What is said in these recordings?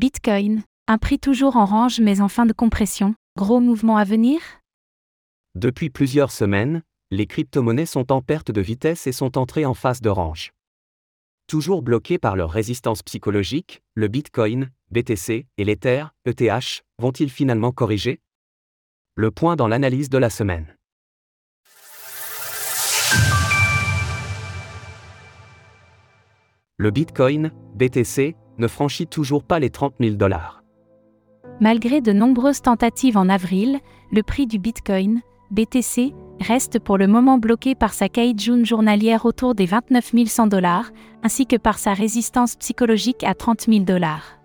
Bitcoin, un prix toujours en range mais en fin de compression, gros mouvement à venir? Depuis plusieurs semaines, les crypto-monnaies sont en perte de vitesse et sont entrées en phase de range. Toujours bloquées par leur résistance psychologique, le Bitcoin, BTC et l'Ether, ETH, vont-ils finalement corriger? Le point dans l'analyse de la semaine. Le Bitcoin, BTC, ne franchit toujours pas les 30 000 dollars. Malgré de nombreuses tentatives en avril, le prix du Bitcoin, BTC, reste pour le moment bloqué par sa June journalière autour des 29 100 dollars, ainsi que par sa résistance psychologique à 30 000 dollars.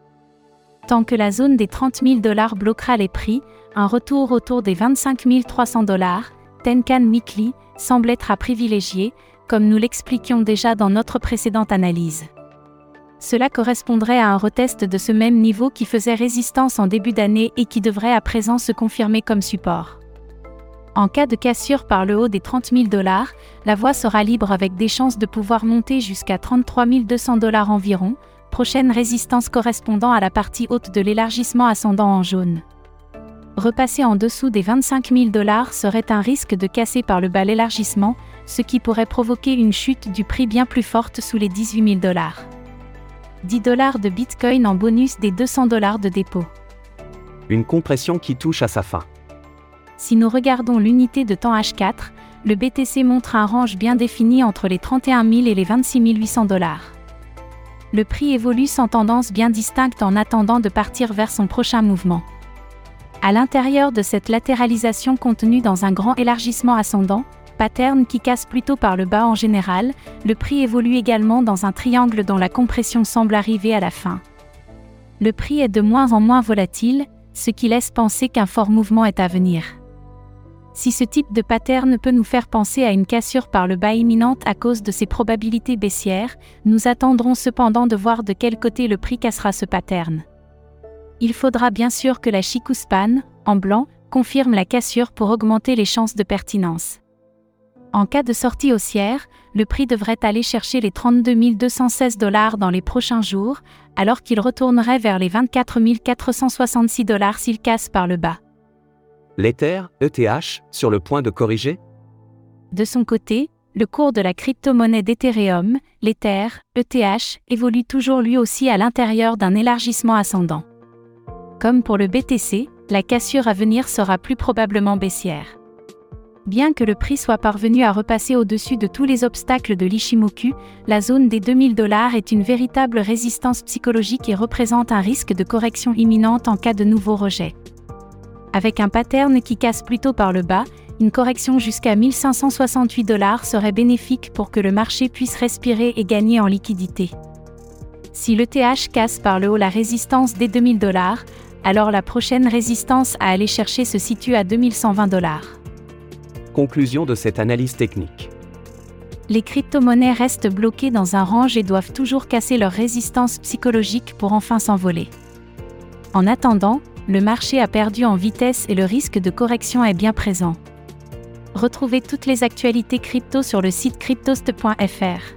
Tant que la zone des 30 000 dollars bloquera les prix, un retour autour des 25 300 dollars, Tenkan Mikli, semble être à privilégier, comme nous l'expliquions déjà dans notre précédente analyse. Cela correspondrait à un retest de ce même niveau qui faisait résistance en début d'année et qui devrait à présent se confirmer comme support. En cas de cassure par le haut des 30 000 dollars, la voie sera libre avec des chances de pouvoir monter jusqu'à 33 200 dollars environ, prochaine résistance correspondant à la partie haute de l'élargissement ascendant en jaune. Repasser en dessous des 25 000 dollars serait un risque de casser par le bas l'élargissement, ce qui pourrait provoquer une chute du prix bien plus forte sous les 18 000 dollars. 10 dollars de Bitcoin en bonus des 200 dollars de dépôt. Une compression qui touche à sa fin. Si nous regardons l'unité de temps H4, le BTC montre un range bien défini entre les 31 000 et les 26 800 dollars. Le prix évolue sans tendance bien distincte en attendant de partir vers son prochain mouvement. À l'intérieur de cette latéralisation contenue dans un grand élargissement ascendant, pattern qui casse plutôt par le bas en général, le prix évolue également dans un triangle dont la compression semble arriver à la fin. Le prix est de moins en moins volatile, ce qui laisse penser qu'un fort mouvement est à venir. Si ce type de pattern peut nous faire penser à une cassure par le bas imminente à cause de ses probabilités baissières, nous attendrons cependant de voir de quel côté le prix cassera ce pattern. Il faudra bien sûr que la Chikuspan, en blanc, confirme la cassure pour augmenter les chances de pertinence. En cas de sortie haussière, le prix devrait aller chercher les 32 216 dollars dans les prochains jours, alors qu'il retournerait vers les 24 466 dollars s'il casse par le bas. L'Ether, ETH, sur le point de corriger? De son côté, le cours de la crypto-monnaie d'Ethereum, l'Ether, ETH, évolue toujours lui aussi à l'intérieur d'un élargissement ascendant. Comme pour le BTC, la cassure à venir sera plus probablement baissière. Bien que le prix soit parvenu à repasser au-dessus de tous les obstacles de l'Ishimoku, la zone des 2000 dollars est une véritable résistance psychologique et représente un risque de correction imminente en cas de nouveau rejet. Avec un pattern qui casse plutôt par le bas, une correction jusqu'à 1568 dollars serait bénéfique pour que le marché puisse respirer et gagner en liquidité. Si l'ETH casse par le haut la résistance des 2000 dollars, alors la prochaine résistance à aller chercher se situe à 2120 dollars. Conclusion de cette analyse technique. Les crypto-monnaies restent bloquées dans un range et doivent toujours casser leur résistance psychologique pour enfin s'envoler. En attendant, le marché a perdu en vitesse et le risque de correction est bien présent. Retrouvez toutes les actualités crypto sur le site cryptost.fr.